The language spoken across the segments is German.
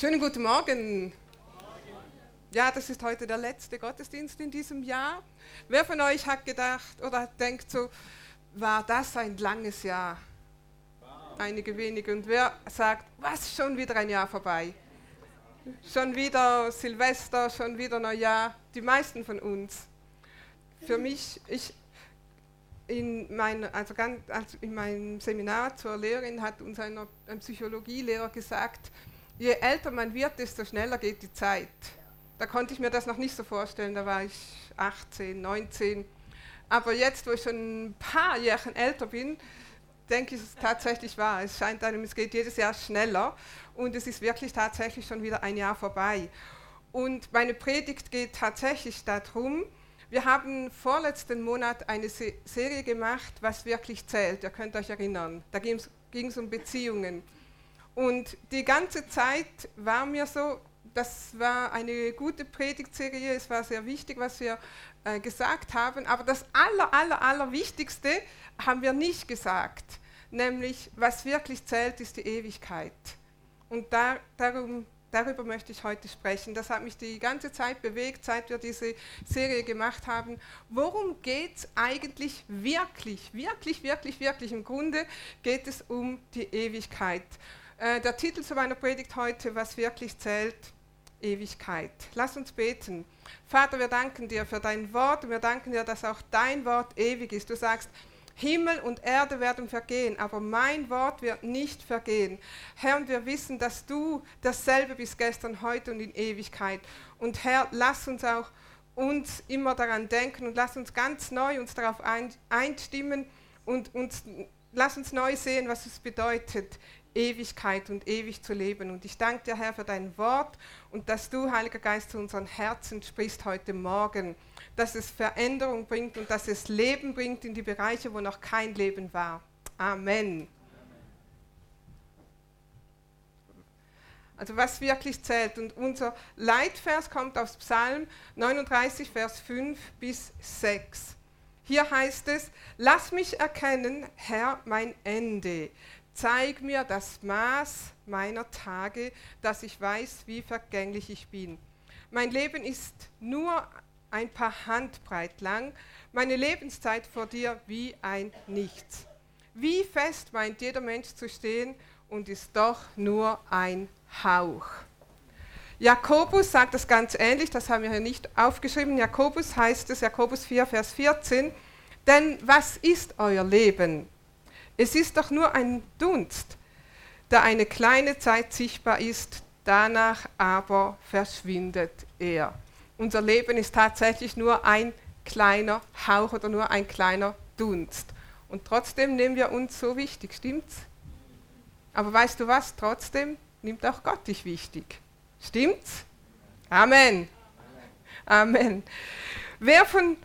Schönen guten Morgen. Ja, das ist heute der letzte Gottesdienst in diesem Jahr. Wer von euch hat gedacht oder denkt so, war das ein langes Jahr? Einige wenige. Und wer sagt, was, schon wieder ein Jahr vorbei? Schon wieder Silvester, schon wieder Neujahr. Die meisten von uns. Für mich, ich, in, mein, also ganz, also in meinem Seminar zur Lehrerin hat uns ein, ein Psychologielehrer gesagt, je älter man wird, desto schneller geht die Zeit. Da konnte ich mir das noch nicht so vorstellen, da war ich 18, 19. Aber jetzt, wo ich schon ein paar Jahre älter bin, denke ich, es ist tatsächlich wahr. Es scheint einem, es geht jedes Jahr schneller und es ist wirklich tatsächlich schon wieder ein Jahr vorbei. Und meine Predigt geht tatsächlich darum, wir haben vorletzten Monat eine Se Serie gemacht, was wirklich zählt. Ihr könnt euch erinnern. Da ging es um Beziehungen. Und die ganze Zeit war mir so, das war eine gute Predigtserie, es war sehr wichtig, was wir äh, gesagt haben, aber das aller, aller, aller Wichtigste haben wir nicht gesagt, nämlich was wirklich zählt, ist die Ewigkeit. Und da, darum, darüber möchte ich heute sprechen. Das hat mich die ganze Zeit bewegt, seit wir diese Serie gemacht haben. Worum geht es eigentlich wirklich, wirklich, wirklich, wirklich? Im Grunde geht es um die Ewigkeit. Äh, der Titel zu meiner Predigt heute, was wirklich zählt, Ewigkeit. Lass uns beten. Vater, wir danken dir für dein Wort und wir danken dir, dass auch dein Wort ewig ist. Du sagst, Himmel und Erde werden vergehen, aber mein Wort wird nicht vergehen. Herr, und wir wissen, dass du dasselbe bist gestern, heute und in Ewigkeit. Und Herr, lass uns auch uns immer daran denken und lass uns ganz neu uns darauf einstimmen und uns, lass uns neu sehen, was es bedeutet, Ewigkeit und ewig zu leben. Und ich danke dir, Herr, für dein Wort und dass du, Heiliger Geist, zu unseren Herzen sprichst heute Morgen, dass es Veränderung bringt und dass es Leben bringt in die Bereiche, wo noch kein Leben war. Amen. Also was wirklich zählt. Und unser Leitvers kommt aus Psalm 39, Vers 5 bis 6. Hier heißt es, lass mich erkennen, Herr, mein Ende Zeig mir das Maß meiner Tage, dass ich weiß, wie vergänglich ich bin. Mein Leben ist nur ein paar Handbreit lang, meine Lebenszeit vor dir wie ein Nichts. Wie fest meint jeder Mensch zu stehen und ist doch nur ein Hauch. Jakobus sagt das ganz ähnlich, das haben wir hier nicht aufgeschrieben. Jakobus heißt es, Jakobus 4, Vers 14, denn was ist euer Leben? Es ist doch nur ein Dunst, der eine kleine Zeit sichtbar ist, danach aber verschwindet er. Unser Leben ist tatsächlich nur ein kleiner Hauch oder nur ein kleiner Dunst. Und trotzdem nehmen wir uns so wichtig, stimmt's? Aber weißt du was? Trotzdem nimmt auch Gott dich wichtig. Stimmt's? Amen. Amen. Wer von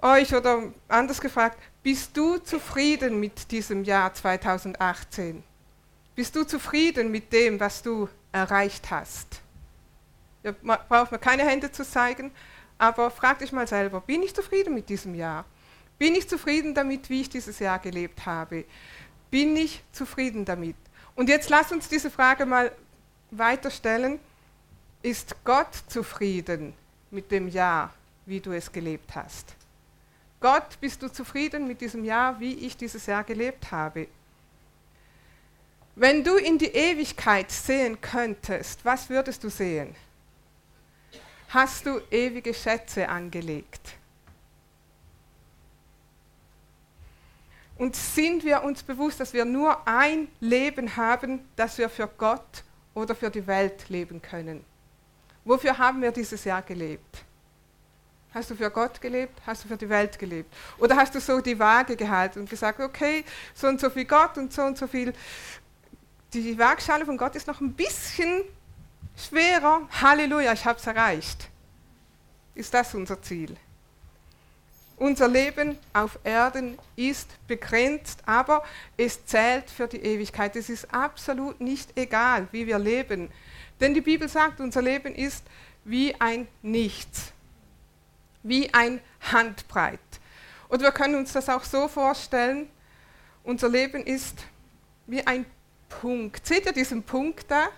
euch oder anders gefragt, bist du zufrieden mit diesem Jahr 2018? Bist du zufrieden mit dem, was du erreicht hast? Ja, braucht man keine Hände zu zeigen, aber frag dich mal selber, bin ich zufrieden mit diesem Jahr? Bin ich zufrieden damit, wie ich dieses Jahr gelebt habe? Bin ich zufrieden damit? Und jetzt lass uns diese Frage mal weiterstellen. Ist Gott zufrieden mit dem Jahr, wie du es gelebt hast? Gott, bist du zufrieden mit diesem Jahr, wie ich dieses Jahr gelebt habe? Wenn du in die Ewigkeit sehen könntest, was würdest du sehen? Hast du ewige Schätze angelegt? Und sind wir uns bewusst, dass wir nur ein Leben haben, das wir für Gott oder für die Welt leben können? Wofür haben wir dieses Jahr gelebt? Hast du für Gott gelebt? Hast du für die Welt gelebt? Oder hast du so die Waage gehalten und gesagt, okay, so und so viel Gott und so und so viel. Die Waagschale von Gott ist noch ein bisschen schwerer. Halleluja, ich habe es erreicht. Ist das unser Ziel? Unser Leben auf Erden ist begrenzt, aber es zählt für die Ewigkeit. Es ist absolut nicht egal, wie wir leben. Denn die Bibel sagt, unser Leben ist wie ein Nichts wie ein Handbreit. Und wir können uns das auch so vorstellen, unser Leben ist wie ein Punkt. Seht ihr diesen Punkt da?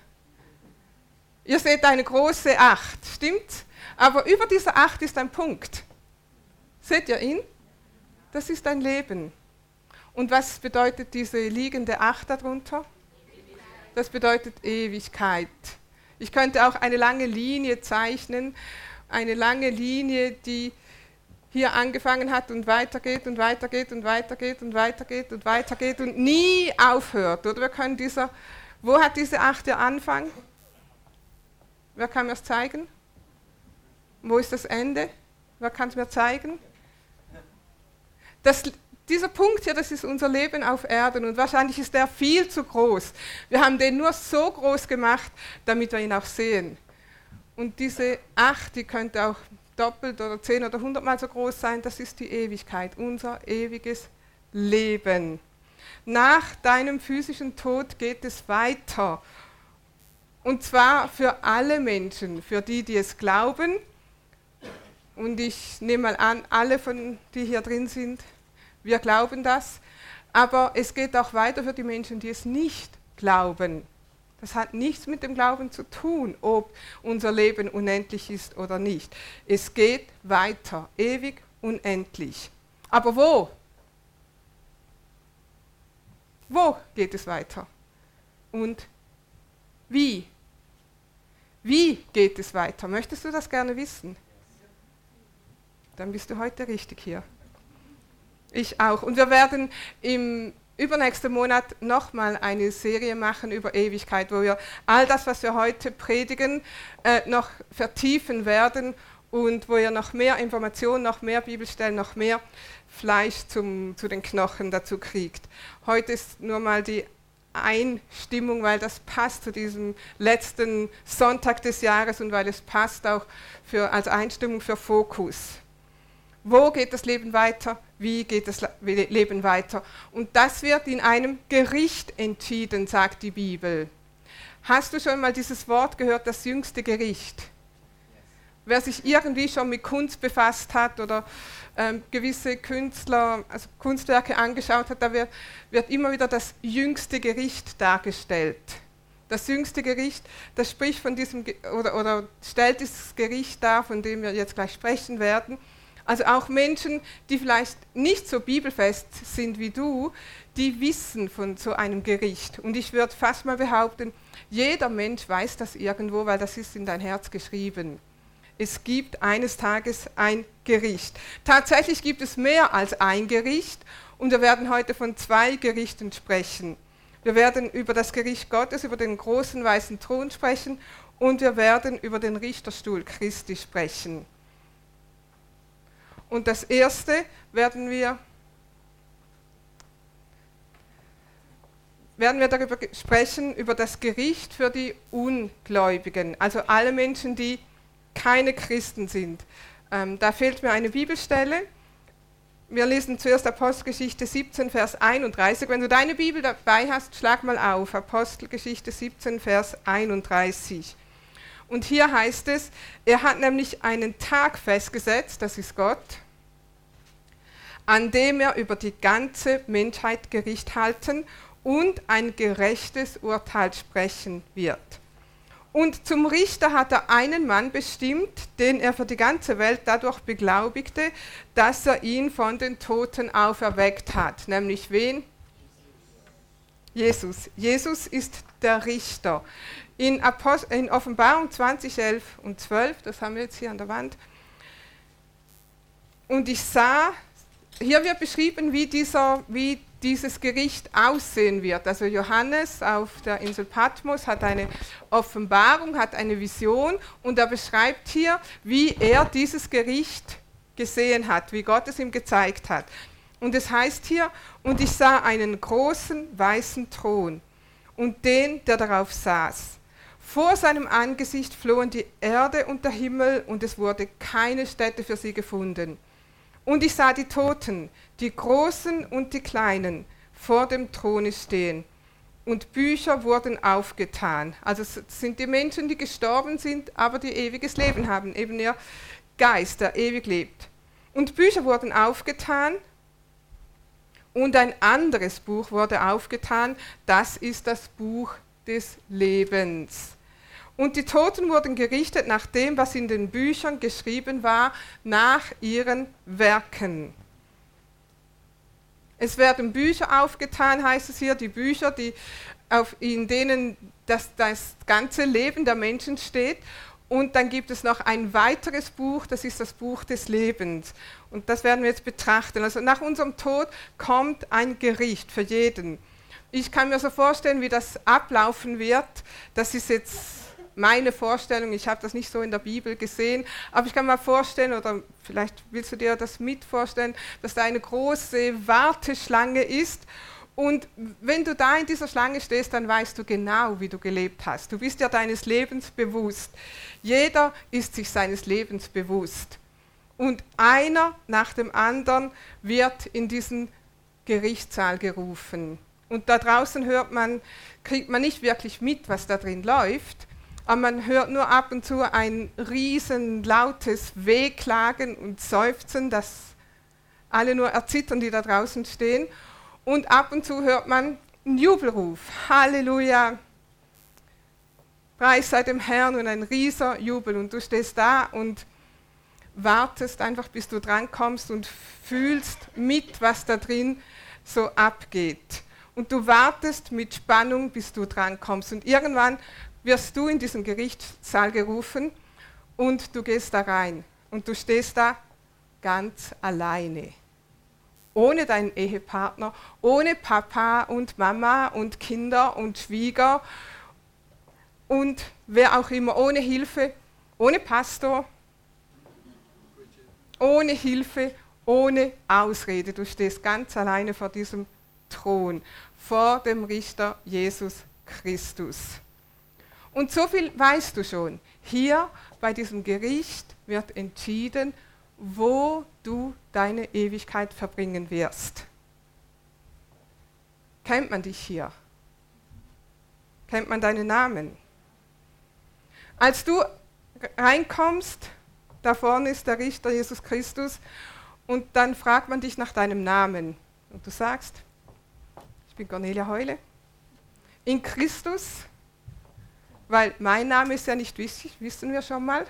Ihr seht eine große Acht, stimmt? Aber über dieser Acht ist ein Punkt. Seht ihr ihn? Das ist ein Leben. Und was bedeutet diese liegende Acht darunter? Das bedeutet Ewigkeit. Ich könnte auch eine lange Linie zeichnen, eine lange Linie, die hier angefangen hat und weitergeht und weitergeht und weitergeht und weitergeht und weitergeht und nie aufhört. Oder wir können dieser, wo hat diese Acht ihr Anfang? Wer kann mir das zeigen? Wo ist das Ende? Wer kann es mir zeigen? Das, dieser Punkt hier, das ist unser Leben auf Erden und wahrscheinlich ist der viel zu groß. Wir haben den nur so groß gemacht, damit wir ihn auch sehen. Und diese Acht, die könnte auch doppelt oder zehn oder hundertmal so groß sein, das ist die Ewigkeit, unser ewiges Leben. Nach deinem physischen Tod geht es weiter. Und zwar für alle Menschen, für die, die es glauben. Und ich nehme mal an, alle von die hier drin sind, wir glauben das. Aber es geht auch weiter für die Menschen, die es nicht glauben. Das hat nichts mit dem Glauben zu tun, ob unser Leben unendlich ist oder nicht. Es geht weiter, ewig, unendlich. Aber wo? Wo geht es weiter? Und wie? Wie geht es weiter? Möchtest du das gerne wissen? Dann bist du heute richtig hier. Ich auch. Und wir werden im übernächsten Monat nochmal eine Serie machen über Ewigkeit, wo wir all das, was wir heute predigen, äh, noch vertiefen werden und wo ihr noch mehr Informationen, noch mehr Bibelstellen, noch mehr Fleisch zum, zu den Knochen dazu kriegt. Heute ist nur mal die Einstimmung, weil das passt zu diesem letzten Sonntag des Jahres und weil es passt auch für, als Einstimmung für Fokus. Wo geht das Leben weiter? Wie geht das Leben weiter? Und das wird in einem Gericht entschieden, sagt die Bibel. Hast du schon mal dieses Wort gehört, das jüngste Gericht? Wer sich irgendwie schon mit Kunst befasst hat oder ähm, gewisse Künstler, also Kunstwerke angeschaut hat, da wird, wird immer wieder das jüngste Gericht dargestellt. Das jüngste Gericht, das spricht von diesem oder, oder stellt dieses Gericht dar, von dem wir jetzt gleich sprechen werden. Also auch Menschen, die vielleicht nicht so bibelfest sind wie du, die wissen von so einem Gericht. Und ich würde fast mal behaupten, jeder Mensch weiß das irgendwo, weil das ist in dein Herz geschrieben. Es gibt eines Tages ein Gericht. Tatsächlich gibt es mehr als ein Gericht und wir werden heute von zwei Gerichten sprechen. Wir werden über das Gericht Gottes, über den großen weißen Thron sprechen und wir werden über den Richterstuhl Christi sprechen. Und das erste werden wir, werden wir darüber sprechen, über das Gericht für die Ungläubigen, also alle Menschen, die keine Christen sind. Ähm, da fehlt mir eine Bibelstelle. Wir lesen zuerst Apostelgeschichte 17, Vers 31. Wenn du deine Bibel dabei hast, schlag mal auf. Apostelgeschichte 17, Vers 31. Und hier heißt es, er hat nämlich einen Tag festgesetzt, das ist Gott, an dem er über die ganze Menschheit Gericht halten und ein gerechtes Urteil sprechen wird. Und zum Richter hat er einen Mann bestimmt, den er für die ganze Welt dadurch beglaubigte, dass er ihn von den Toten auferweckt hat. Nämlich wen? Jesus. Jesus ist der Richter. In, Apost in Offenbarung 20, 11 und 12, das haben wir jetzt hier an der Wand. Und ich sah hier wird beschrieben, wie, dieser, wie dieses Gericht aussehen wird. Also Johannes auf der Insel Patmos hat eine Offenbarung, hat eine Vision und er beschreibt hier, wie er dieses Gericht gesehen hat, wie Gott es ihm gezeigt hat. Und es heißt hier, und ich sah einen großen weißen Thron und den, der darauf saß. Vor seinem Angesicht flohen die Erde und der Himmel und es wurde keine Stätte für sie gefunden. Und ich sah die Toten, die Großen und die Kleinen, vor dem Throne stehen. Und Bücher wurden aufgetan. Also es sind die Menschen, die gestorben sind, aber die ewiges Leben haben, eben ihr Geist, der ewig lebt. Und Bücher wurden aufgetan und ein anderes Buch wurde aufgetan, das ist das Buch des Lebens. Und die Toten wurden gerichtet nach dem, was in den Büchern geschrieben war, nach ihren Werken. Es werden Bücher aufgetan, heißt es hier, die Bücher, die auf, in denen das, das ganze Leben der Menschen steht. Und dann gibt es noch ein weiteres Buch, das ist das Buch des Lebens. Und das werden wir jetzt betrachten. Also nach unserem Tod kommt ein Gericht für jeden. Ich kann mir so vorstellen, wie das ablaufen wird. Das ist jetzt meine Vorstellung. Ich habe das nicht so in der Bibel gesehen, aber ich kann mir vorstellen, oder vielleicht willst du dir das mit vorstellen, dass da eine große Warteschlange ist und wenn du da in dieser Schlange stehst, dann weißt du genau, wie du gelebt hast. Du bist ja deines Lebens bewusst. Jeder ist sich seines Lebens bewusst. Und einer nach dem anderen wird in diesen Gerichtssaal gerufen. Und da draußen hört man, kriegt man nicht wirklich mit, was da drin läuft, aber man hört nur ab und zu ein riesen lautes Wehklagen und Seufzen, das alle nur erzittern, die da draußen stehen. Und ab und zu hört man einen Jubelruf. Halleluja. Preis sei dem Herrn und ein rieser Jubel. Und du stehst da und wartest einfach, bis du drankommst und fühlst mit, was da drin so abgeht. Und du wartest mit Spannung, bis du drankommst. Und irgendwann wirst du in diesen Gerichtssaal gerufen und du gehst da rein. Und du stehst da ganz alleine ohne deinen Ehepartner, ohne Papa und Mama und Kinder und Schwieger und wer auch immer, ohne Hilfe, ohne Pastor, ohne Hilfe, ohne Ausrede. Du stehst ganz alleine vor diesem Thron, vor dem Richter Jesus Christus. Und so viel weißt du schon. Hier bei diesem Gericht wird entschieden, wo du deine Ewigkeit verbringen wirst. Kennt man dich hier? Kennt man deinen Namen? Als du reinkommst, da vorne ist der Richter Jesus Christus und dann fragt man dich nach deinem Namen und du sagst, ich bin Cornelia Heule, in Christus, weil mein Name ist ja nicht wichtig, wissen wir schon mal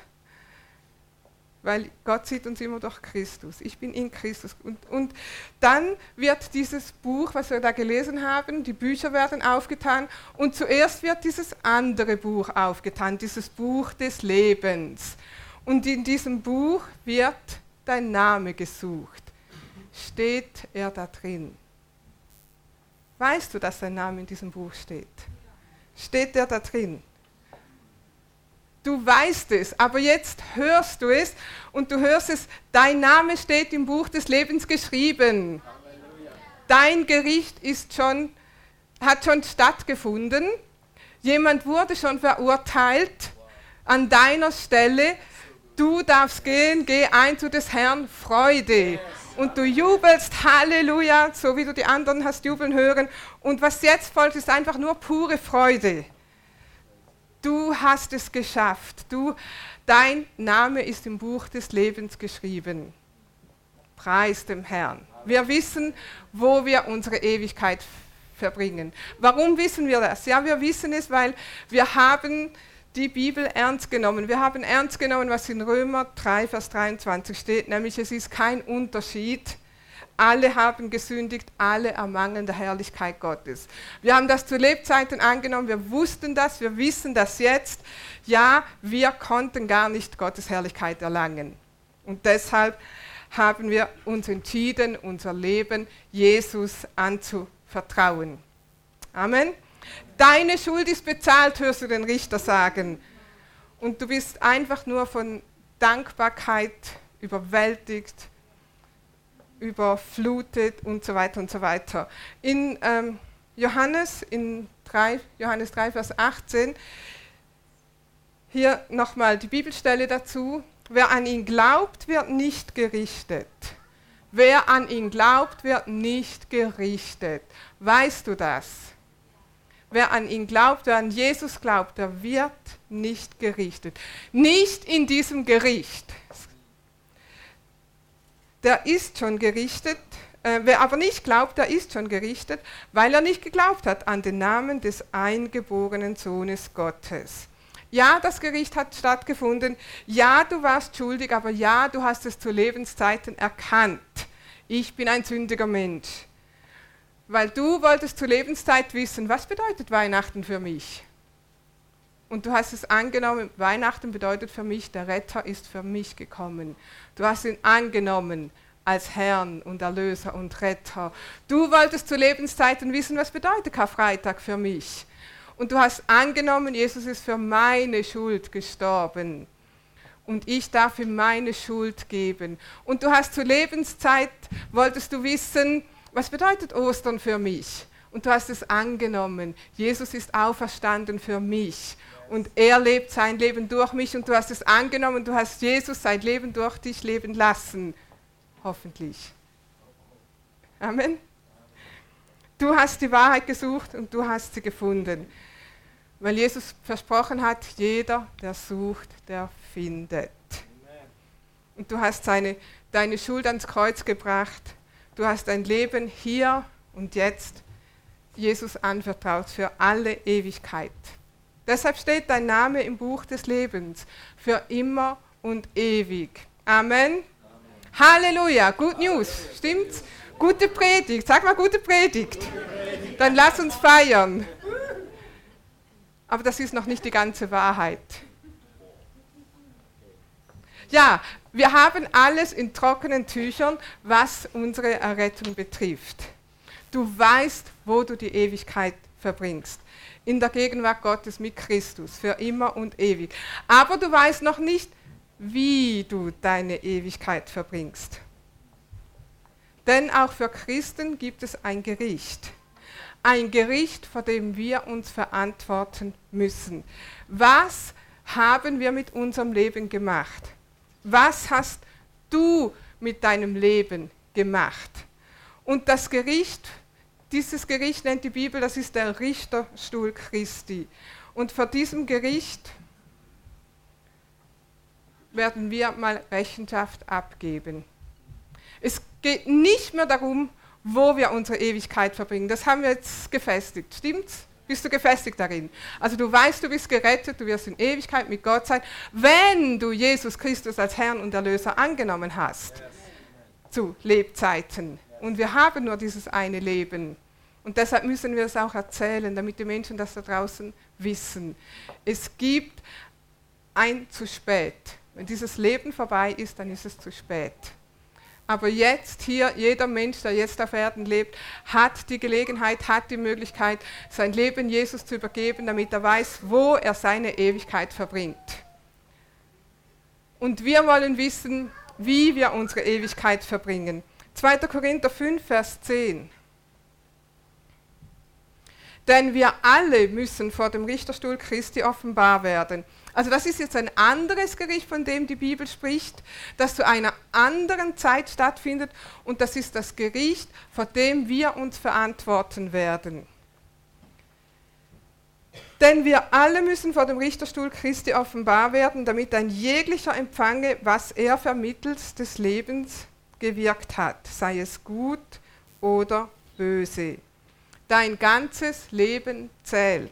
weil Gott sieht uns immer durch Christus. Ich bin in Christus. Und, und dann wird dieses Buch, was wir da gelesen haben, die Bücher werden aufgetan und zuerst wird dieses andere Buch aufgetan, dieses Buch des Lebens. Und in diesem Buch wird dein Name gesucht. Steht er da drin? Weißt du, dass dein Name in diesem Buch steht? Steht er da drin? Du weißt es, aber jetzt hörst du es und du hörst es, dein Name steht im Buch des Lebens geschrieben. Dein Gericht ist schon, hat schon stattgefunden. Jemand wurde schon verurteilt an deiner Stelle. Du darfst gehen, geh ein zu des Herrn Freude. Und du jubelst, Halleluja, so wie du die anderen hast jubeln hören. Und was jetzt folgt, ist einfach nur pure Freude. Du hast es geschafft. Du, dein Name ist im Buch des Lebens geschrieben. Preis dem Herrn. Wir wissen, wo wir unsere Ewigkeit verbringen. Warum wissen wir das? Ja, wir wissen es, weil wir haben die Bibel ernst genommen. Wir haben ernst genommen, was in Römer 3, Vers 23 steht, nämlich es ist kein Unterschied alle haben gesündigt, alle ermangeln der Herrlichkeit Gottes. Wir haben das zu Lebzeiten angenommen, wir wussten das, wir wissen das jetzt. Ja, wir konnten gar nicht Gottes Herrlichkeit erlangen. Und deshalb haben wir uns entschieden, unser Leben Jesus anzuvertrauen. Amen. Deine Schuld ist bezahlt, hörst du den Richter sagen. Und du bist einfach nur von Dankbarkeit überwältigt überflutet und so weiter und so weiter. In ähm, Johannes, in 3, Johannes 3, Vers 18, hier nochmal die Bibelstelle dazu. Wer an ihn glaubt, wird nicht gerichtet. Wer an ihn glaubt, wird nicht gerichtet. Weißt du das? Wer an ihn glaubt, wer an Jesus glaubt, der wird nicht gerichtet. Nicht in diesem Gericht der ist schon gerichtet. Äh, wer aber nicht glaubt, der ist schon gerichtet, weil er nicht geglaubt hat an den Namen des eingeborenen Sohnes Gottes. Ja, das Gericht hat stattgefunden. Ja, du warst schuldig, aber ja, du hast es zu Lebenszeiten erkannt. Ich bin ein sündiger Mensch. Weil du wolltest zu Lebenszeit wissen, was bedeutet Weihnachten für mich? Und du hast es angenommen, Weihnachten bedeutet für mich, der Retter ist für mich gekommen. Du hast ihn angenommen als Herrn und Erlöser und Retter. Du wolltest zu Lebenszeiten wissen, was bedeutet Karfreitag für mich. Und du hast angenommen, Jesus ist für meine Schuld gestorben. Und ich darf ihm meine Schuld geben. Und du hast zu Lebenszeit, wolltest du wissen, was bedeutet Ostern für mich? Und du hast es angenommen. Jesus ist auferstanden für mich und er lebt sein Leben durch mich und du hast es angenommen, du hast Jesus sein Leben durch dich leben lassen. Hoffentlich. Amen. Du hast die Wahrheit gesucht und du hast sie gefunden. Weil Jesus versprochen hat, jeder, der sucht, der findet. Und du hast seine, deine Schuld ans Kreuz gebracht. Du hast dein Leben hier und jetzt Jesus anvertraut für alle Ewigkeit. Deshalb steht dein Name im Buch des Lebens für immer und ewig. Amen. Amen. Halleluja. Good News. Stimmt's? Gute Predigt. Sag mal gute Predigt. gute Predigt. Dann lass uns feiern. Aber das ist noch nicht die ganze Wahrheit. Ja, wir haben alles in trockenen Tüchern, was unsere Errettung betrifft. Du weißt, wo du die Ewigkeit verbringst in der Gegenwart Gottes mit Christus für immer und ewig. Aber du weißt noch nicht, wie du deine Ewigkeit verbringst. Denn auch für Christen gibt es ein Gericht. Ein Gericht, vor dem wir uns verantworten müssen. Was haben wir mit unserem Leben gemacht? Was hast du mit deinem Leben gemacht? Und das Gericht dieses Gericht nennt die Bibel, das ist der Richterstuhl Christi. Und vor diesem Gericht werden wir mal Rechenschaft abgeben. Es geht nicht mehr darum, wo wir unsere Ewigkeit verbringen. Das haben wir jetzt gefestigt. Stimmt's? Bist du gefestigt darin? Also du weißt, du bist gerettet, du wirst in Ewigkeit mit Gott sein, wenn du Jesus Christus als Herrn und Erlöser angenommen hast. Zu Lebzeiten. Und wir haben nur dieses eine Leben. Und deshalb müssen wir es auch erzählen, damit die Menschen das da draußen wissen. Es gibt ein zu spät. Wenn dieses Leben vorbei ist, dann ist es zu spät. Aber jetzt hier, jeder Mensch, der jetzt auf Erden lebt, hat die Gelegenheit, hat die Möglichkeit, sein Leben Jesus zu übergeben, damit er weiß, wo er seine Ewigkeit verbringt. Und wir wollen wissen, wie wir unsere Ewigkeit verbringen. 2. Korinther 5, Vers 10. Denn wir alle müssen vor dem Richterstuhl Christi offenbar werden. Also das ist jetzt ein anderes Gericht, von dem die Bibel spricht, das zu einer anderen Zeit stattfindet und das ist das Gericht, vor dem wir uns verantworten werden. Denn wir alle müssen vor dem Richterstuhl Christi offenbar werden, damit ein jeglicher empfange, was er vermittels des Lebens gewirkt hat, sei es gut oder böse. Dein ganzes Leben zählt.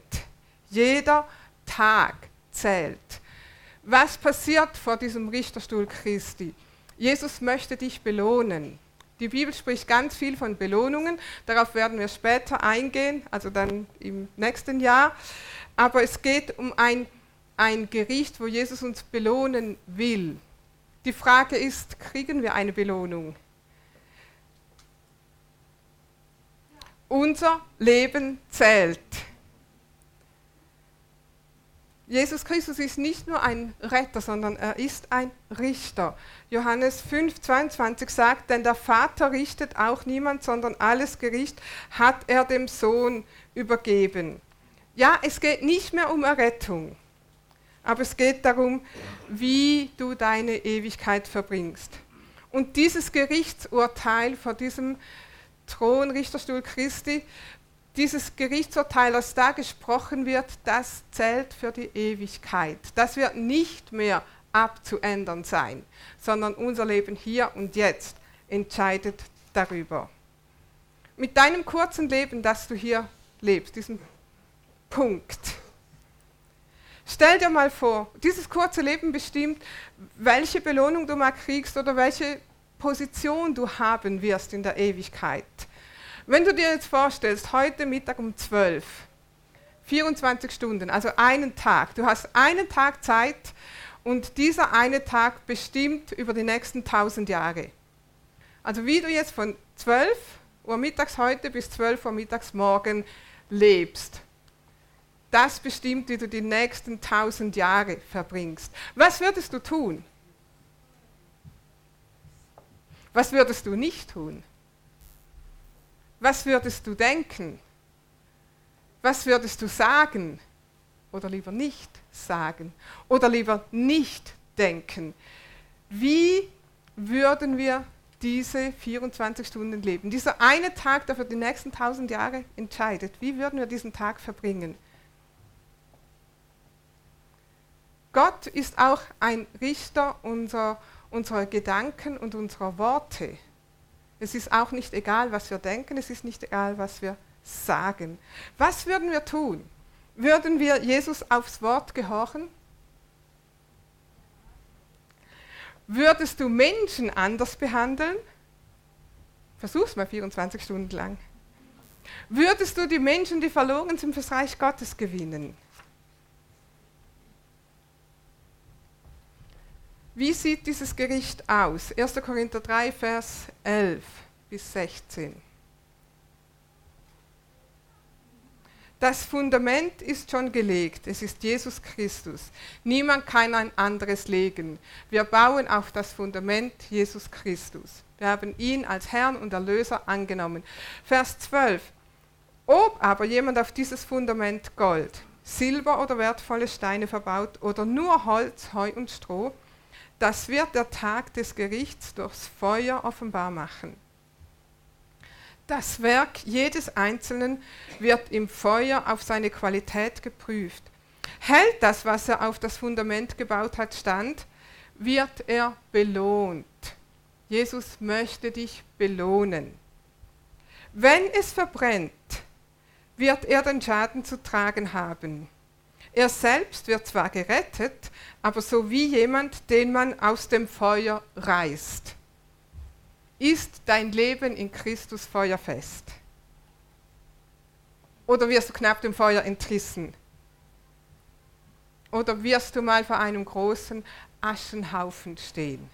Jeder Tag zählt. Was passiert vor diesem Richterstuhl Christi? Jesus möchte dich belohnen. Die Bibel spricht ganz viel von Belohnungen. Darauf werden wir später eingehen, also dann im nächsten Jahr. Aber es geht um ein, ein Gericht, wo Jesus uns belohnen will. Die Frage ist, kriegen wir eine Belohnung? Unser Leben zählt. Jesus Christus ist nicht nur ein Retter, sondern er ist ein Richter. Johannes 5, 22 sagt, denn der Vater richtet auch niemand, sondern alles Gericht hat er dem Sohn übergeben. Ja, es geht nicht mehr um Errettung, aber es geht darum, wie du deine Ewigkeit verbringst. Und dieses Gerichtsurteil vor diesem Thron, Richterstuhl Christi, dieses Gerichtsurteil, das da gesprochen wird, das zählt für die Ewigkeit. Das wird nicht mehr abzuändern sein, sondern unser Leben hier und jetzt entscheidet darüber. Mit deinem kurzen Leben, das du hier lebst, diesem Punkt, Stell dir mal vor, dieses kurze Leben bestimmt, welche Belohnung du mal kriegst oder welche Position du haben wirst in der Ewigkeit. Wenn du dir jetzt vorstellst, heute Mittag um 12, 24 Stunden, also einen Tag, du hast einen Tag Zeit und dieser eine Tag bestimmt über die nächsten 1000 Jahre. Also wie du jetzt von 12 Uhr mittags heute bis 12 Uhr mittags morgen lebst. Das bestimmt, wie du die nächsten 1000 Jahre verbringst. Was würdest du tun? Was würdest du nicht tun? Was würdest du denken? Was würdest du sagen? Oder lieber nicht sagen? Oder lieber nicht denken? Wie würden wir diese 24 Stunden leben? Dieser eine Tag, der für die nächsten 1000 Jahre entscheidet. Wie würden wir diesen Tag verbringen? Gott ist auch ein Richter unserer, unserer Gedanken und unserer Worte. Es ist auch nicht egal, was wir denken, es ist nicht egal, was wir sagen. Was würden wir tun? Würden wir Jesus aufs Wort gehorchen? Würdest du Menschen anders behandeln? Versuch's mal 24 Stunden lang. Würdest du die Menschen, die verloren sind, fürs Reich Gottes gewinnen? Wie sieht dieses Gericht aus? 1. Korinther 3, Vers 11 bis 16. Das Fundament ist schon gelegt. Es ist Jesus Christus. Niemand kann ein anderes legen. Wir bauen auf das Fundament Jesus Christus. Wir haben ihn als Herrn und Erlöser angenommen. Vers 12. Ob aber jemand auf dieses Fundament Gold, Silber oder wertvolle Steine verbaut oder nur Holz, Heu und Stroh, das wird der Tag des Gerichts durchs Feuer offenbar machen. Das Werk jedes Einzelnen wird im Feuer auf seine Qualität geprüft. Hält das, was er auf das Fundament gebaut hat, stand, wird er belohnt. Jesus möchte dich belohnen. Wenn es verbrennt, wird er den Schaden zu tragen haben. Er selbst wird zwar gerettet, aber so wie jemand, den man aus dem Feuer reißt. Ist dein Leben in Christus feuerfest? Oder wirst du knapp dem Feuer entrissen? Oder wirst du mal vor einem großen Aschenhaufen stehen?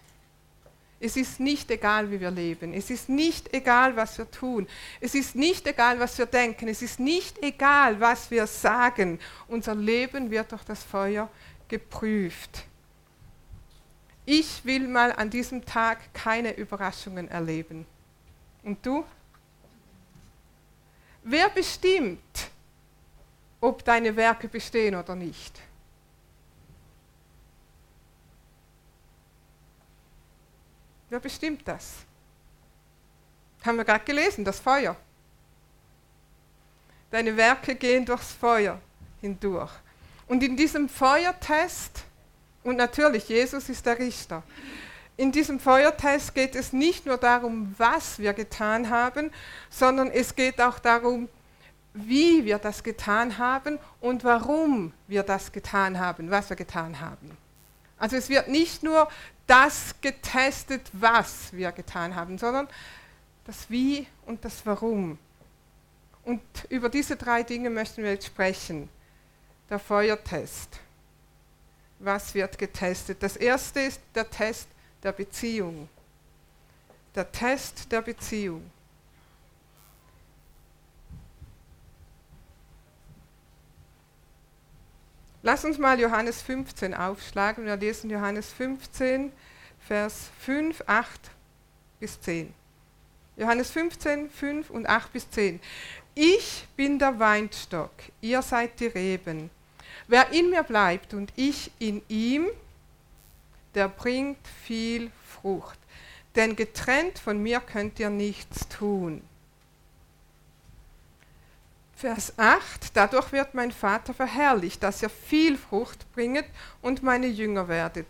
Es ist nicht egal, wie wir leben. Es ist nicht egal, was wir tun. Es ist nicht egal, was wir denken. Es ist nicht egal, was wir sagen. Unser Leben wird durch das Feuer geprüft. Ich will mal an diesem Tag keine Überraschungen erleben. Und du? Wer bestimmt, ob deine Werke bestehen oder nicht? Wer bestimmt das? Haben wir gerade gelesen, das Feuer. Deine Werke gehen durchs Feuer hindurch. Und in diesem Feuertest, und natürlich, Jesus ist der Richter, in diesem Feuertest geht es nicht nur darum, was wir getan haben, sondern es geht auch darum, wie wir das getan haben und warum wir das getan haben, was wir getan haben. Also es wird nicht nur das getestet, was wir getan haben, sondern das Wie und das Warum. Und über diese drei Dinge möchten wir jetzt sprechen. Der Feuertest. Was wird getestet? Das erste ist der Test der Beziehung. Der Test der Beziehung. Lass uns mal Johannes 15 aufschlagen. Wir lesen Johannes 15, Vers 5, 8 bis 10. Johannes 15, 5 und 8 bis 10. Ich bin der Weinstock, ihr seid die Reben. Wer in mir bleibt und ich in ihm, der bringt viel Frucht. Denn getrennt von mir könnt ihr nichts tun. Vers 8, dadurch wird mein Vater verherrlicht, dass ihr viel Frucht bringet und meine Jünger werdet.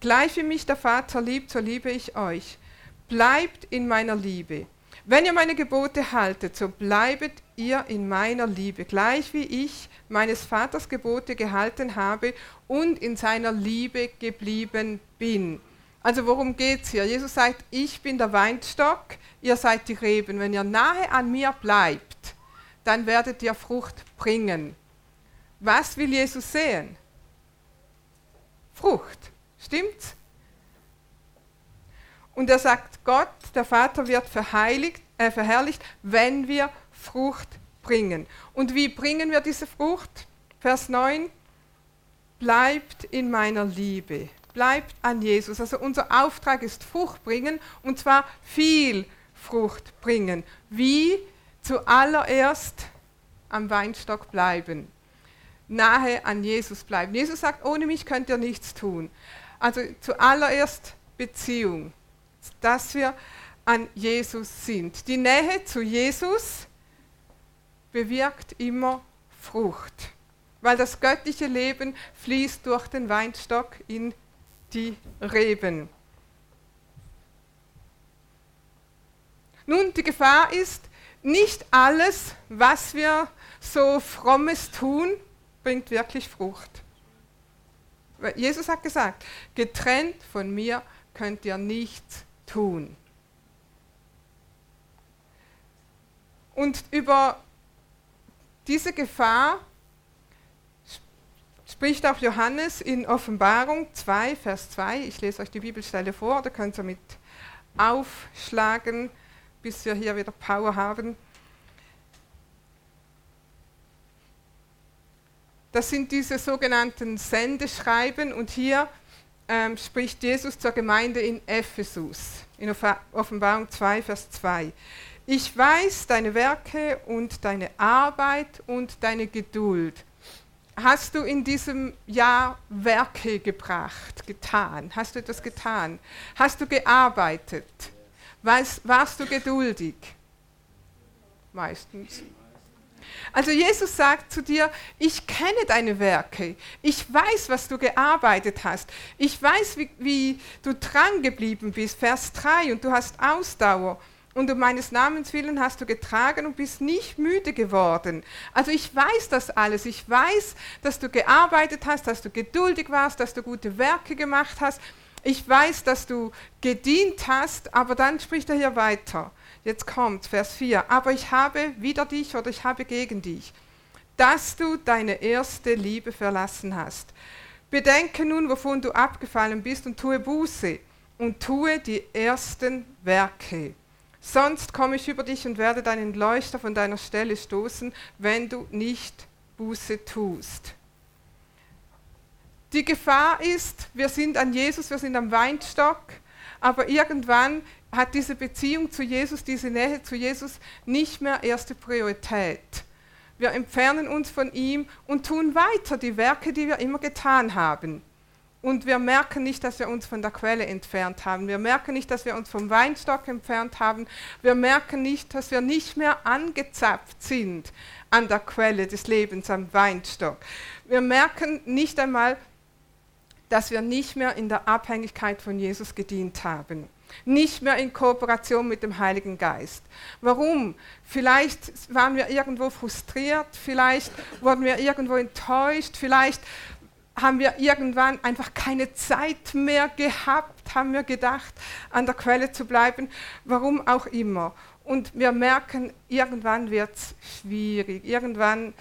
Gleich wie mich der Vater liebt, so liebe ich euch. Bleibt in meiner Liebe. Wenn ihr meine Gebote haltet, so bleibet ihr in meiner Liebe, gleich wie ich meines Vaters Gebote gehalten habe und in seiner Liebe geblieben bin. Also worum geht es hier? Jesus sagt, ich bin der Weinstock, ihr seid die Reben. Wenn ihr nahe an mir bleibt, dann werdet ihr Frucht bringen. Was will Jesus sehen? Frucht. Stimmt's? Und er sagt, Gott, der Vater wird verheiligt, äh, verherrlicht, wenn wir Frucht bringen. Und wie bringen wir diese Frucht? Vers 9, bleibt in meiner Liebe, bleibt an Jesus. Also unser Auftrag ist Frucht bringen und zwar viel Frucht bringen. Wie? Zuallererst am Weinstock bleiben, nahe an Jesus bleiben. Jesus sagt, ohne mich könnt ihr nichts tun. Also zuallererst Beziehung, dass wir an Jesus sind. Die Nähe zu Jesus bewirkt immer Frucht, weil das göttliche Leben fließt durch den Weinstock in die Reben. Nun, die Gefahr ist, nicht alles, was wir so frommes tun, bringt wirklich Frucht. Jesus hat gesagt, getrennt von mir könnt ihr nichts tun. Und über diese Gefahr spricht auch Johannes in Offenbarung 2, Vers 2. Ich lese euch die Bibelstelle vor, da könnt ihr mit aufschlagen, bis wir hier wieder Power haben. Das sind diese sogenannten Sendeschreiben und hier ähm, spricht Jesus zur Gemeinde in Ephesus, in Offenbarung 2, Vers 2. Ich weiß deine Werke und deine Arbeit und deine Geduld. Hast du in diesem Jahr Werke gebracht, getan? Hast du etwas getan? Hast du gearbeitet? Warst, warst du geduldig? Meistens. Also Jesus sagt zu dir, ich kenne deine Werke, ich weiß, was du gearbeitet hast, ich weiß, wie, wie du dran geblieben bist, Vers 3, und du hast Ausdauer und um meines Namens willen hast du getragen und bist nicht müde geworden. Also ich weiß das alles. Ich weiß, dass du gearbeitet hast, dass du geduldig warst, dass du gute Werke gemacht hast. Ich weiß, dass du gedient hast, aber dann spricht er hier weiter. Jetzt kommt Vers 4. Aber ich habe wider dich oder ich habe gegen dich, dass du deine erste Liebe verlassen hast. Bedenke nun, wovon du abgefallen bist und tue Buße und tue die ersten Werke. Sonst komme ich über dich und werde deinen Leuchter von deiner Stelle stoßen, wenn du nicht Buße tust. Die Gefahr ist, wir sind an Jesus, wir sind am Weinstock, aber irgendwann hat diese Beziehung zu Jesus, diese Nähe zu Jesus nicht mehr erste Priorität. Wir entfernen uns von ihm und tun weiter die Werke, die wir immer getan haben. Und wir merken nicht, dass wir uns von der Quelle entfernt haben. Wir merken nicht, dass wir uns vom Weinstock entfernt haben. Wir merken nicht, dass wir nicht mehr angezapft sind an der Quelle des Lebens, am Weinstock. Wir merken nicht einmal, dass wir nicht mehr in der Abhängigkeit von Jesus gedient haben. Nicht mehr in Kooperation mit dem Heiligen Geist. Warum? Vielleicht waren wir irgendwo frustriert, vielleicht wurden wir irgendwo enttäuscht, vielleicht haben wir irgendwann einfach keine Zeit mehr gehabt, haben wir gedacht, an der Quelle zu bleiben, warum auch immer. Und wir merken, irgendwann wird es schwierig, irgendwann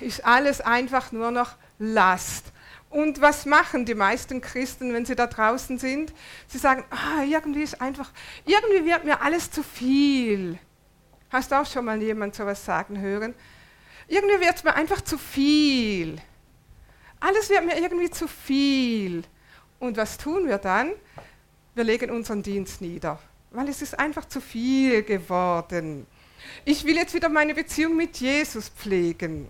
ist alles einfach nur noch Last. Und was machen die meisten Christen, wenn sie da draußen sind? Sie sagen, ah, irgendwie ist einfach, irgendwie wird mir alles zu viel. Hast du auch schon mal jemand sowas sagen hören? Irgendwie wird es mir einfach zu viel. Alles wird mir irgendwie zu viel. Und was tun wir dann? Wir legen unseren Dienst nieder, weil es ist einfach zu viel geworden. Ich will jetzt wieder meine Beziehung mit Jesus pflegen.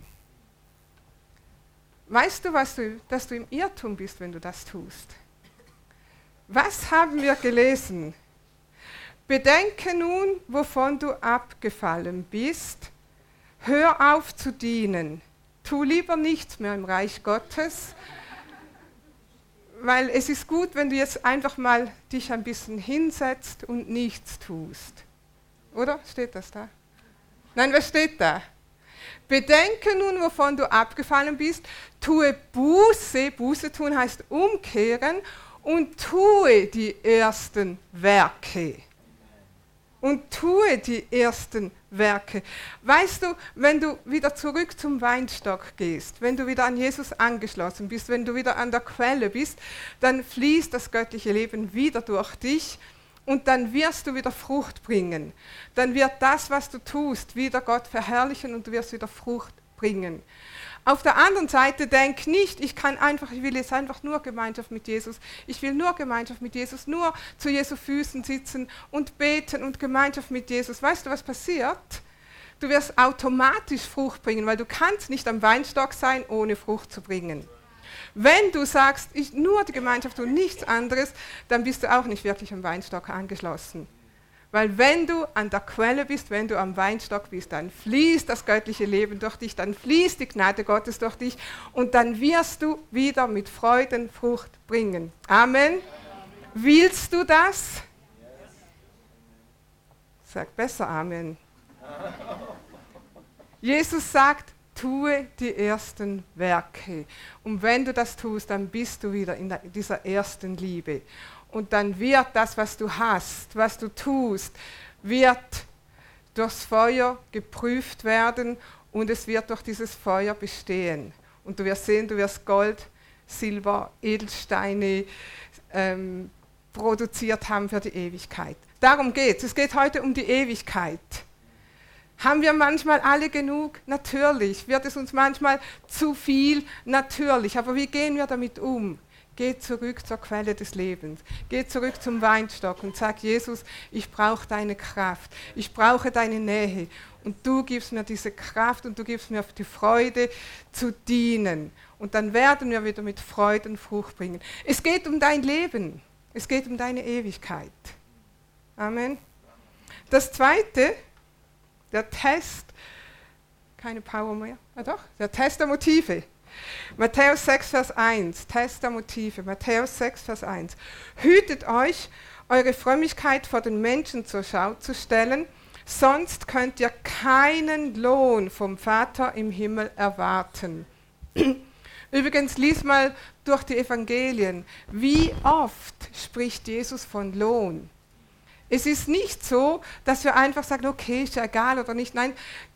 Weißt du, was du, dass du im Irrtum bist, wenn du das tust? Was haben wir gelesen? Bedenke nun, wovon du abgefallen bist. Hör auf zu dienen tu lieber nichts mehr im Reich Gottes, weil es ist gut, wenn du jetzt einfach mal dich ein bisschen hinsetzt und nichts tust. Oder? Steht das da? Nein, was steht da? Bedenke nun, wovon du abgefallen bist, tue Buße, Buße tun heißt umkehren und tue die ersten Werke. Und tue die ersten Werke. Weißt du, wenn du wieder zurück zum Weinstock gehst, wenn du wieder an Jesus angeschlossen bist, wenn du wieder an der Quelle bist, dann fließt das göttliche Leben wieder durch dich und dann wirst du wieder Frucht bringen. Dann wird das, was du tust, wieder Gott verherrlichen und du wirst wieder Frucht bringen. Auf der anderen Seite denk nicht, ich kann einfach, ich will jetzt einfach nur Gemeinschaft mit Jesus. Ich will nur Gemeinschaft mit Jesus, nur zu Jesu Füßen sitzen und beten und Gemeinschaft mit Jesus. Weißt du, was passiert? Du wirst automatisch Frucht bringen, weil du kannst nicht am Weinstock sein, ohne Frucht zu bringen. Wenn du sagst, ich, nur die Gemeinschaft und nichts anderes, dann bist du auch nicht wirklich am Weinstock angeschlossen. Weil wenn du an der Quelle bist, wenn du am Weinstock bist, dann fließt das göttliche Leben durch dich, dann fließt die Gnade Gottes durch dich und dann wirst du wieder mit Freuden Frucht bringen. Amen. Willst du das? Sag besser Amen. Jesus sagt, tue die ersten Werke. Und wenn du das tust, dann bist du wieder in dieser ersten Liebe. Und dann wird das, was du hast, was du tust, wird durchs Feuer geprüft werden und es wird durch dieses Feuer bestehen. Und du wirst sehen, du wirst Gold, Silber, Edelsteine ähm, produziert haben für die Ewigkeit. Darum geht es. Es geht heute um die Ewigkeit. Haben wir manchmal alle genug? Natürlich. Wird es uns manchmal zu viel? Natürlich. Aber wie gehen wir damit um? Geh zurück zur Quelle des Lebens. Geh zurück zum Weinstock und sag, Jesus, ich brauche deine Kraft. Ich brauche deine Nähe. Und du gibst mir diese Kraft und du gibst mir die Freude zu dienen. Und dann werden wir wieder mit Freuden Frucht bringen. Es geht um dein Leben. Es geht um deine Ewigkeit. Amen. Das Zweite, der Test, keine Power mehr, ah doch, der Test der Motive. Matthäus 6, Vers 1, Test der Motive. Matthäus 6, Vers 1. Hütet euch, eure Frömmigkeit vor den Menschen zur Schau zu stellen, sonst könnt ihr keinen Lohn vom Vater im Himmel erwarten. Übrigens, lies mal durch die Evangelien. Wie oft spricht Jesus von Lohn? Es ist nicht so, dass wir einfach sagen, okay, ist ja egal oder nicht. Nein,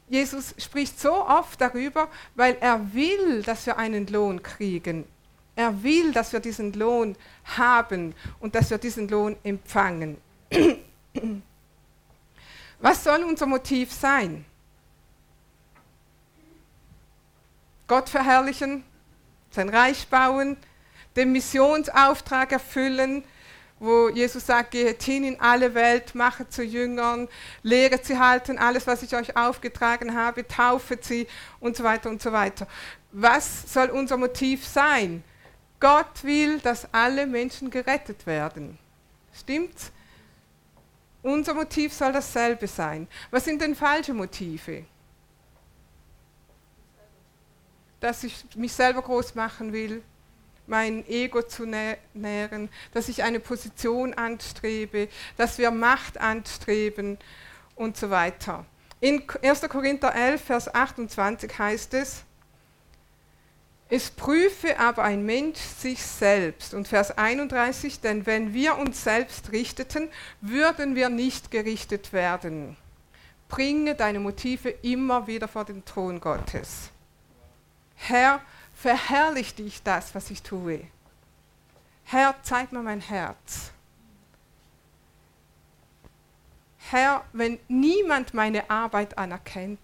Jesus spricht so oft darüber, weil er will, dass wir einen Lohn kriegen. Er will, dass wir diesen Lohn haben und dass wir diesen Lohn empfangen. Was soll unser Motiv sein? Gott verherrlichen, sein Reich bauen, den Missionsauftrag erfüllen, wo Jesus sagt, geht hin in alle Welt, mache zu Jüngern, lehret sie halten, alles, was ich euch aufgetragen habe, taufet sie und so weiter und so weiter. Was soll unser Motiv sein? Gott will, dass alle Menschen gerettet werden. Stimmt's? Unser Motiv soll dasselbe sein. Was sind denn falsche Motive? Dass ich mich selber groß machen will, mein Ego zu nähren, dass ich eine Position anstrebe, dass wir Macht anstreben und so weiter. In 1. Korinther 11, Vers 28 heißt es, es prüfe aber ein Mensch sich selbst. Und Vers 31, denn wenn wir uns selbst richteten, würden wir nicht gerichtet werden. Bringe deine Motive immer wieder vor den Thron Gottes. Herr, verherrlicht dich das, was ich tue. Herr, zeig mir mein Herz. Herr, wenn niemand meine Arbeit anerkennt,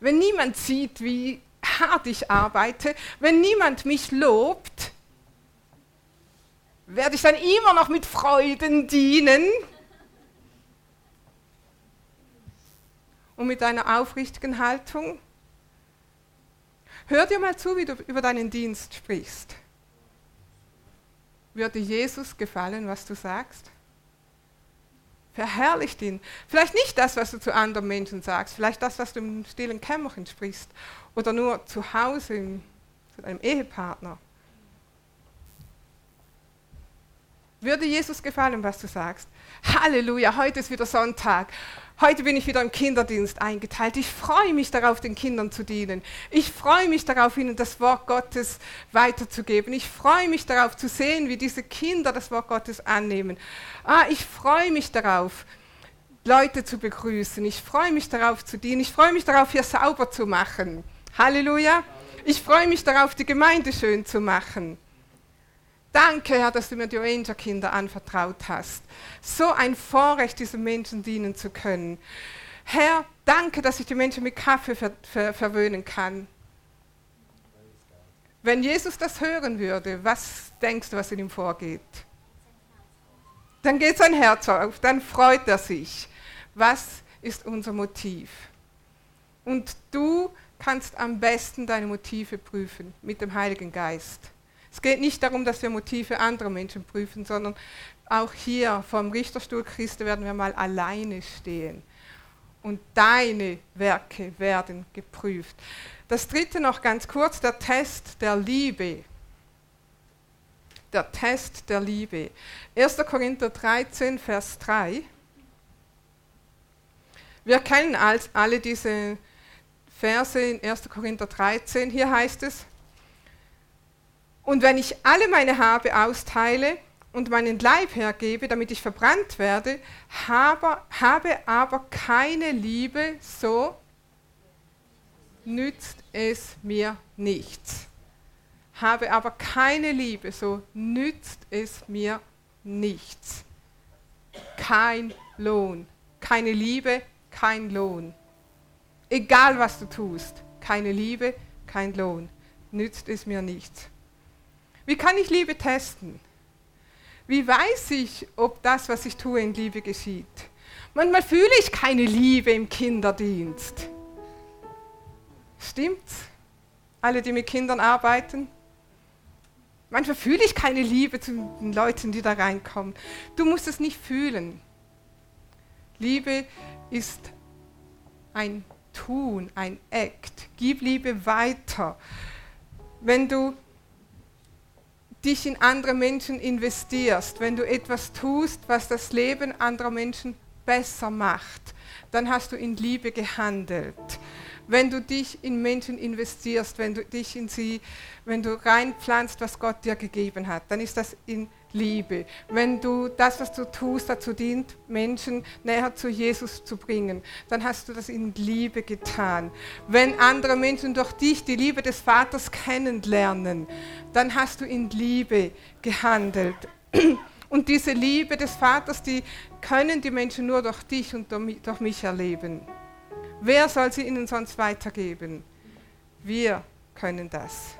wenn niemand sieht, wie hart ich arbeite, wenn niemand mich lobt, werde ich dann immer noch mit Freuden dienen und mit einer aufrichtigen Haltung. Hör dir mal zu, wie du über deinen Dienst sprichst. Würde Jesus gefallen, was du sagst? Verherrlicht ihn. Vielleicht nicht das, was du zu anderen Menschen sagst, vielleicht das, was du im stillen Kämmerchen sprichst oder nur zu Hause zu deinem Ehepartner. Würde Jesus gefallen, was du sagst? Halleluja, heute ist wieder Sonntag. Heute bin ich wieder im Kinderdienst eingeteilt. Ich freue mich darauf, den Kindern zu dienen. Ich freue mich darauf, ihnen das Wort Gottes weiterzugeben. Ich freue mich darauf zu sehen, wie diese Kinder das Wort Gottes annehmen. Ah, ich freue mich darauf, Leute zu begrüßen. Ich freue mich darauf zu dienen. Ich freue mich darauf, hier sauber zu machen. Halleluja. Ich freue mich darauf, die Gemeinde schön zu machen. Danke, Herr, dass du mir die Ranger-Kinder anvertraut hast. So ein Vorrecht, diesen Menschen dienen zu können. Herr, danke, dass ich die Menschen mit Kaffee ver ver verwöhnen kann. Wenn Jesus das hören würde, was denkst du, was in ihm vorgeht? Dann geht sein Herz auf, dann freut er sich. Was ist unser Motiv? Und du kannst am besten deine Motive prüfen mit dem Heiligen Geist. Es geht nicht darum, dass wir Motive anderer Menschen prüfen, sondern auch hier vom Richterstuhl Christi werden wir mal alleine stehen. Und deine Werke werden geprüft. Das dritte noch ganz kurz, der Test der Liebe. Der Test der Liebe. 1. Korinther 13, Vers 3. Wir kennen alle diese Verse in 1. Korinther 13. Hier heißt es, und wenn ich alle meine Habe austeile und meinen Leib hergebe, damit ich verbrannt werde, habe, habe aber keine Liebe, so nützt es mir nichts. Habe aber keine Liebe, so nützt es mir nichts. Kein Lohn. Keine Liebe, kein Lohn. Egal was du tust, keine Liebe, kein Lohn. Nützt es mir nichts. Wie kann ich Liebe testen? Wie weiß ich, ob das, was ich tue, in Liebe geschieht? Manchmal fühle ich keine Liebe im Kinderdienst. Stimmt's? Alle, die mit Kindern arbeiten? Manchmal fühle ich keine Liebe zu den Leuten, die da reinkommen. Du musst es nicht fühlen. Liebe ist ein Tun, ein Act. Gib Liebe weiter. Wenn du dich in andere Menschen investierst, wenn du etwas tust, was das Leben anderer Menschen besser macht, dann hast du in Liebe gehandelt. Wenn du dich in Menschen investierst, wenn du dich in sie, wenn du reinpflanzt, was Gott dir gegeben hat, dann ist das in Liebe. Wenn du das, was du tust, dazu dient, Menschen näher zu Jesus zu bringen, dann hast du das in Liebe getan. Wenn andere Menschen durch dich die Liebe des Vaters kennenlernen, dann hast du in Liebe gehandelt. Und diese Liebe des Vaters, die können die Menschen nur durch dich und durch mich erleben. Wer soll sie ihnen sonst weitergeben? Wir können das.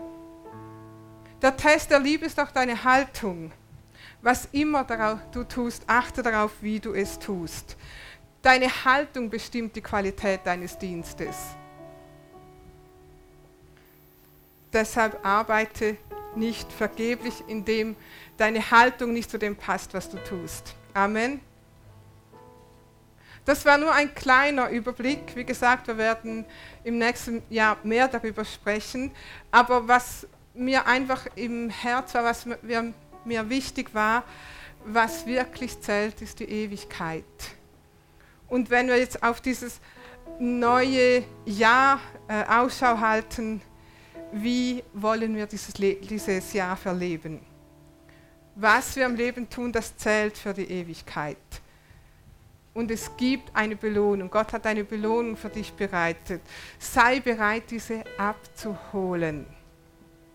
Der Test der Liebe ist auch deine Haltung. Was immer du tust, achte darauf, wie du es tust. Deine Haltung bestimmt die Qualität deines Dienstes. Deshalb arbeite nicht vergeblich, indem deine Haltung nicht zu dem passt, was du tust. Amen. Das war nur ein kleiner Überblick. Wie gesagt, wir werden im nächsten Jahr mehr darüber sprechen. Aber was mir einfach im Herz war, was wir mir wichtig war, was wirklich zählt, ist die Ewigkeit. Und wenn wir jetzt auf dieses neue Jahr äh, Ausschau halten, wie wollen wir dieses, dieses Jahr verleben? Was wir im Leben tun, das zählt für die Ewigkeit. Und es gibt eine Belohnung. Gott hat eine Belohnung für dich bereitet. Sei bereit, diese abzuholen.